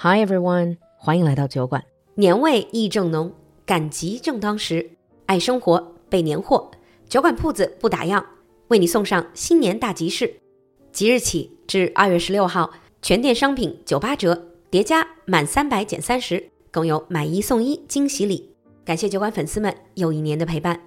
Hi everyone，欢迎来到酒馆。年味意正浓，赶集正当时，爱生活备年货，酒馆铺子不打烊，为你送上新年大集市。即日起至二月十六号，全店商品九八折，叠加满三百减三十，更有买一送一惊喜礼。感谢酒馆粉丝们又一年的陪伴。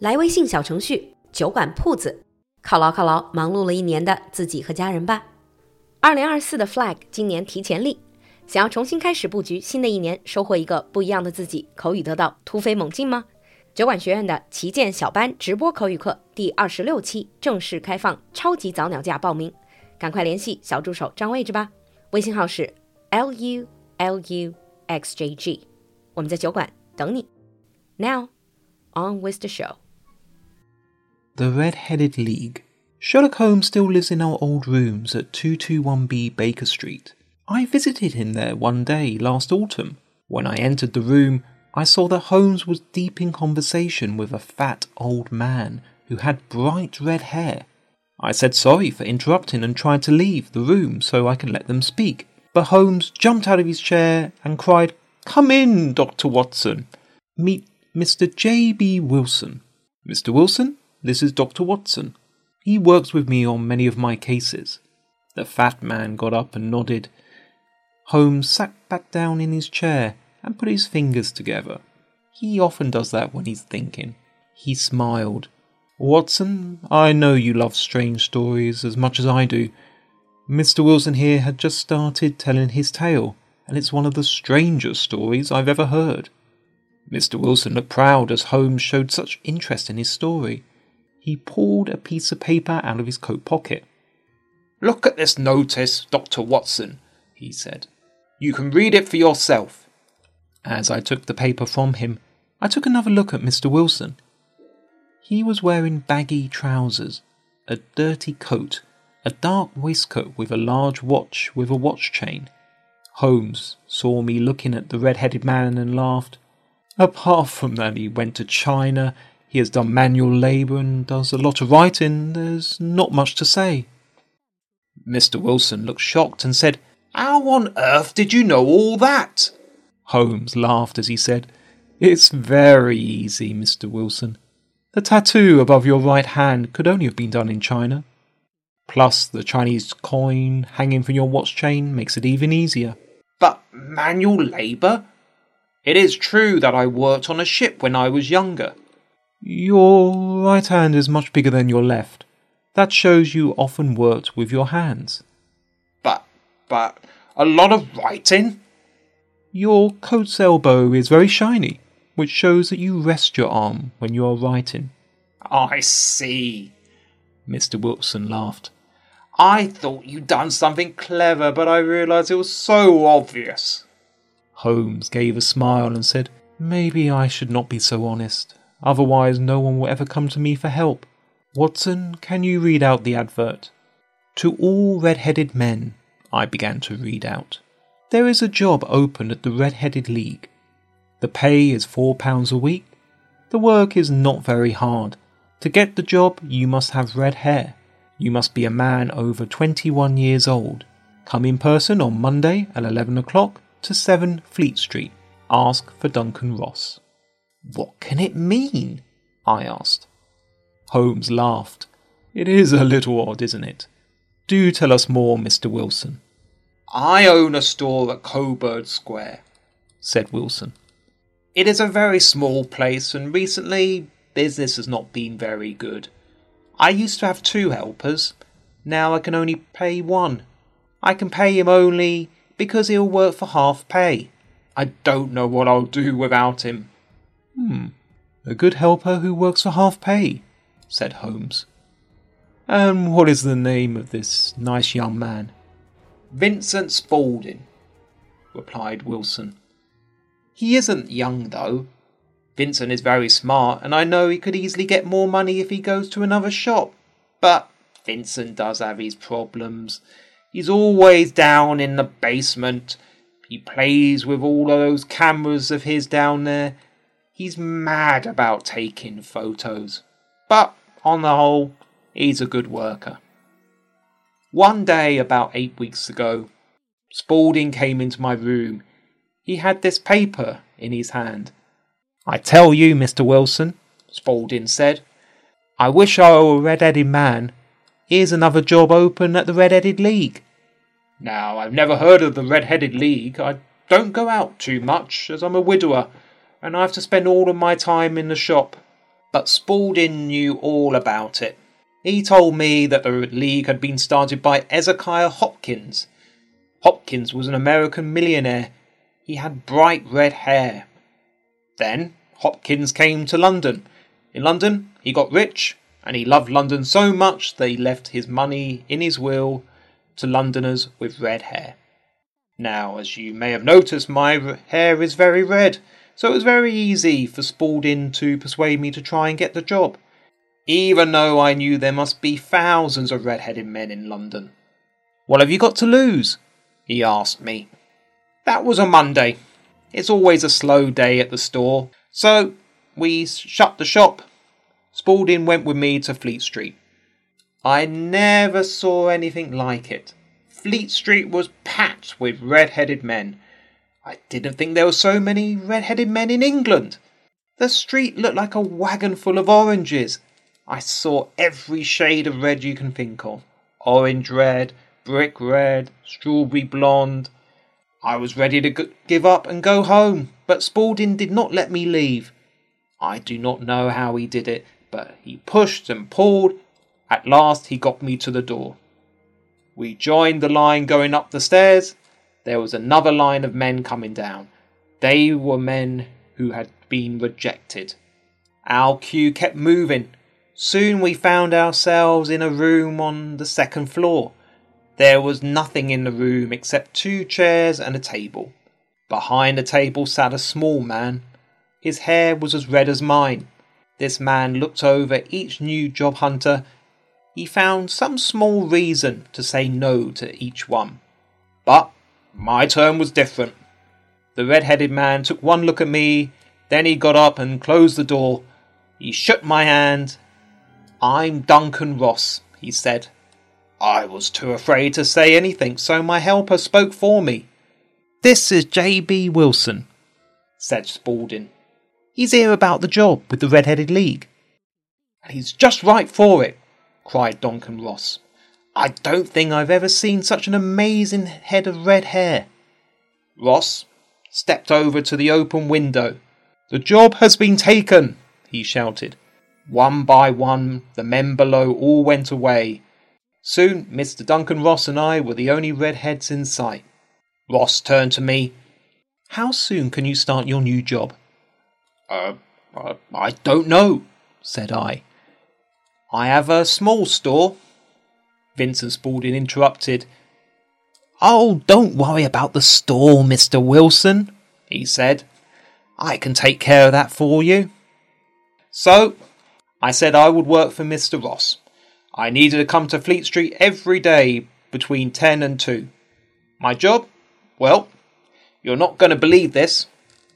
来微信小程序“酒馆铺子”，犒劳犒劳忙碌了一年的自己和家人吧。二零二四的 flag 今年提前立，想要重新开始布局新的一年，收获一个不一样的自己，口语得到突飞猛进吗？酒馆学院的旗舰小班直播口语课第二十六期正式开放超级早鸟价报名，赶快联系小助手占位置吧。微信号是 l u l u x j g，我们在酒馆等你。Now on with the show. The Red-Headed League. Sherlock Holmes still lives in our old rooms at 221B Baker Street. I visited him there one day last autumn. When I entered the room, I saw that Holmes was deep in conversation with a fat old man who had bright red hair. I said sorry for interrupting and tried to leave the room so I could let them speak. But Holmes jumped out of his chair and cried, Come in, Dr. Watson. Meet Mr. J.B. Wilson. Mr. Wilson, this is Dr. Watson. He works with me on many of my cases. The fat man got up and nodded. Holmes sat back down in his chair and put his fingers together. He often does that when he's thinking. He smiled. Watson, I know you love strange stories as much as I do. Mr. Wilson here had just started telling his tale, and it's one of the strangest stories I've ever heard. Mr. Wilson looked proud as Holmes showed such interest in his story. He pulled a piece of paper out of his coat pocket. Look at this notice, Dr. Watson, he said. You can read it for yourself. As I took the paper from him, I took another look at Mr. Wilson. He was wearing baggy trousers, a dirty coat, a dark waistcoat with a large watch with a watch chain. Holmes saw me looking at the red headed man and laughed. Apart from that, he went to China, he has done manual labour and does a lot of writing. There's not much to say. Mr. Wilson looked shocked and said, How on earth did you know all that? Holmes laughed as he said, It's very easy, Mr. Wilson. The tattoo above your right hand could only have been done in China. Plus, the Chinese coin hanging from your watch chain makes it even easier. But manual labour? It is true that I worked on a ship when I was younger. Your right hand is much bigger than your left. That shows you often worked with your hands. But, a lot of writing? Your coat's elbow is very shiny, which shows that you rest your arm when you are writing. I see. Mr. Wilson laughed. I thought you'd done something clever, but I realized it was so obvious. Holmes gave a smile and said, Maybe I should not be so honest. Otherwise, no one will ever come to me for help. Watson, can you read out the advert? To all red headed men, I began to read out. There is a job open at the Red Headed League. The pay is £4 a week. The work is not very hard. To get the job, you must have red hair. You must be a man over 21 years old. Come in person on Monday at 11 o'clock to 7 Fleet Street. Ask for Duncan Ross. What can it mean? I asked. Holmes laughed. It is a little odd, isn't it? Do tell us more, Mr. Wilson. I own a store at Coburg Square, said Wilson. It is a very small place, and recently business has not been very good. I used to have two helpers. Now I can only pay one. I can pay him only because he'll work for half pay. I don't know what I'll do without him. Hmm, a good helper who works for half pay, said Holmes. And what is the name of this nice young man? Vincent Spaulding, replied Wilson. He isn't young, though. Vincent is very smart, and I know he could easily get more money if he goes to another shop. But Vincent does have his problems. He's always down in the basement. He plays with all of those cameras of his down there, He's mad about taking photos, but on the whole, he's a good worker. One day, about eight weeks ago, Spaulding came into my room. He had this paper in his hand. I tell you, Mr. Wilson, Spaulding said, I wish I were a red-headed man. Here's another job open at the Red-Headed League. Now, I've never heard of the Red-Headed League. I don't go out too much, as I'm a widower, and I have to spend all of my time in the shop. But Spaulding knew all about it. He told me that the league had been started by Ezekiah Hopkins. Hopkins was an American millionaire. He had bright red hair. Then Hopkins came to London. In London, he got rich, and he loved London so much that he left his money in his will to Londoners with red hair. Now, as you may have noticed, my hair is very red, so it was very easy for Spaulding to persuade me to try and get the job even though I knew there must be thousands of red-headed men in London. What have you got to lose? he asked me. That was a Monday. It's always a slow day at the store, so we shut the shop. Spaulding went with me to Fleet Street. I never saw anything like it. Fleet Street was packed with red-headed men. I didn't think there were so many red-headed men in England. The street looked like a wagon full of oranges, I saw every shade of red you can think of orange red, brick red, strawberry blonde. I was ready to g- give up and go home, but Spaulding did not let me leave. I do not know how he did it, but he pushed and pulled. At last, he got me to the door. We joined the line going up the stairs. There was another line of men coming down. They were men who had been rejected. Our queue kept moving. Soon we found ourselves in a room on the second floor. There was nothing in the room except two chairs and a table. Behind the table sat a small man. His hair was as red as mine. This man looked over each new job hunter. He found some small reason to say no to each one. But my turn was different. The red headed man took one look at me, then he got up and closed the door. He shook my hand I'm Duncan Ross, he said. I was too afraid to say anything, so my helper spoke for me. This is J.B. Wilson, said Spaulding. He's here about the job with the Red Headed League. And he's just right for it, cried Duncan Ross. I don't think I've ever seen such an amazing head of red hair. Ross stepped over to the open window. The job has been taken, he shouted. One by one, the men below all went away. Soon, Mr. Duncan Ross and I were the only redheads in sight. Ross turned to me. How soon can you start your new job? Uh, uh, I don't know, said I. I have a small store. Vincent Spaulding interrupted. Oh, don't worry about the store, Mr. Wilson, he said. I can take care of that for you. So I said I would work for Mr. Ross. I needed to come to Fleet Street every day between 10 and 2. My job? Well, you're not going to believe this.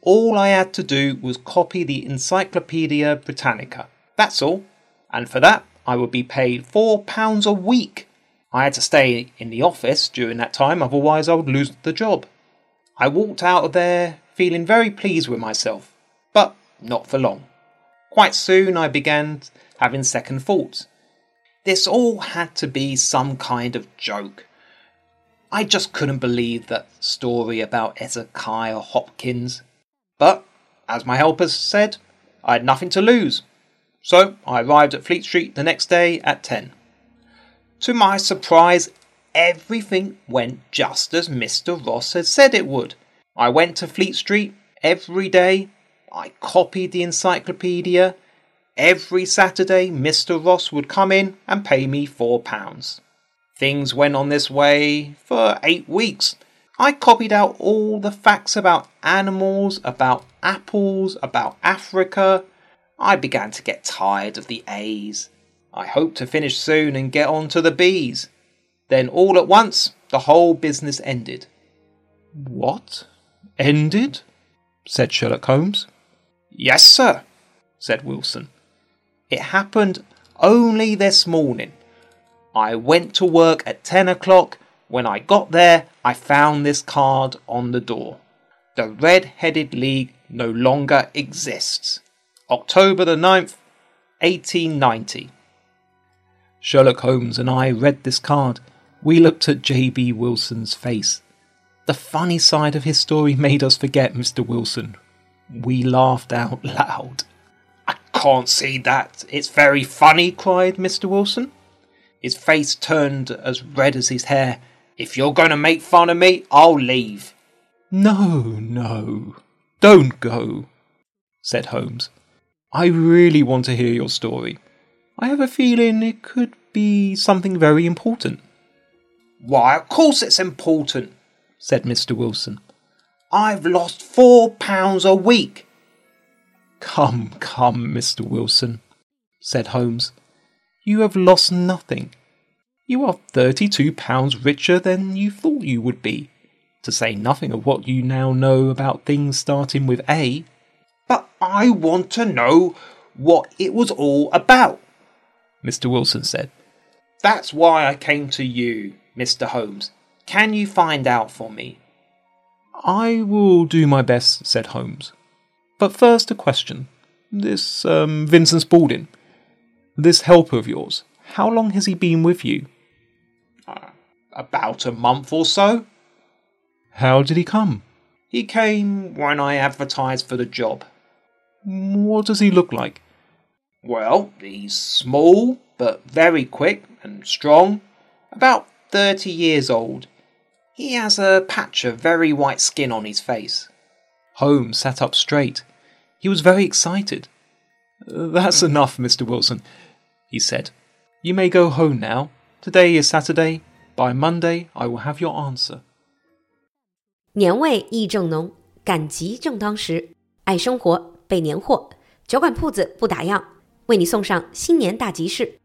All I had to do was copy the Encyclopedia Britannica. That's all. And for that, I would be paid £4 a week. I had to stay in the office during that time, otherwise, I would lose the job. I walked out of there feeling very pleased with myself, but not for long. Quite soon I began having second thoughts. This all had to be some kind of joke. I just couldn't believe that story about Ezekiah Hopkins. But, as my helpers said, I had nothing to lose. So I arrived at Fleet Street the next day at 10. To my surprise, everything went just as Mr. Ross had said it would. I went to Fleet Street every day I copied the encyclopedia. Every Saturday, Mr. Ross would come in and pay me four pounds. Things went on this way for eight weeks. I copied out all the facts about animals, about apples, about Africa. I began to get tired of the A's. I hoped to finish soon and get on to the B's. Then all at once, the whole business ended. What? Ended? said Sherlock Holmes. Yes, sir, said Wilson. It happened only this morning. I went to work at ten o'clock, When I got there, I found this card on the door. The Red Headed League no longer exists. October the 9th, 1890. Sherlock Holmes and I read this card. We looked at J.B. Wilson's face. The funny side of his story made us forget Mr. Wilson. We laughed out loud. I can't see that. It's very funny, cried Mr. Wilson. His face turned as red as his hair. If you're going to make fun of me, I'll leave. No, no, don't go, said Holmes. I really want to hear your story. I have a feeling it could be something very important. Why, of course it's important, said Mr. Wilson. I've lost four pounds a week. Come, come, Mr. Wilson, said Holmes. You have lost nothing. You are thirty-two pounds richer than you thought you would be, to say nothing of what you now know about things starting with A. But I want to know what it was all about, Mr. Wilson said. That's why I came to you, Mr. Holmes. Can you find out for me? I will do my best, said Holmes. But first, a question. This, um, Vincent Spaulding, this helper of yours, how long has he been with you? Uh, about a month or so. How did he come? He came when I advertised for the job. What does he look like? Well, he's small, but very quick and strong. About thirty years old. He has a patch of very white skin on his face. Holmes sat up straight. He was very excited. That's enough, Mr. Wilson, he said. You may go home now. Today is Saturday. By Monday, I will have your answer. 年味意正浓，赶集正当时，爱生活备年货，酒馆铺子不打烊，为你送上新年大集市。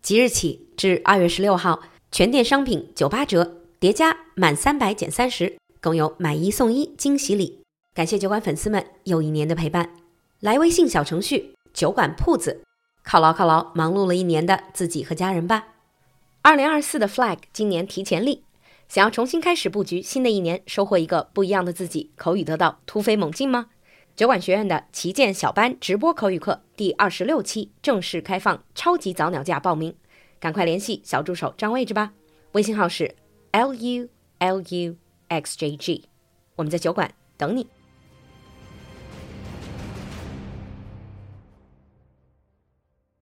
即日起至二月十六号，全店商品九八折， 叠加满三百减三十，更有买一送一惊喜礼。感谢酒馆粉丝们又一年的陪伴。来微信小程序“酒馆铺子”，犒劳犒劳忙碌了一年的自己和家人吧。二零二四的 flag 今年提前立，想要重新开始布局新的一年，收获一个不一样的自己，口语得到突飞猛进吗？酒馆学院的旗舰小班直播口语课第二十六期正式开放，超级早鸟价报名，赶快联系小助手占位置吧。微信号是 l u l u x j g，我们在酒馆等你。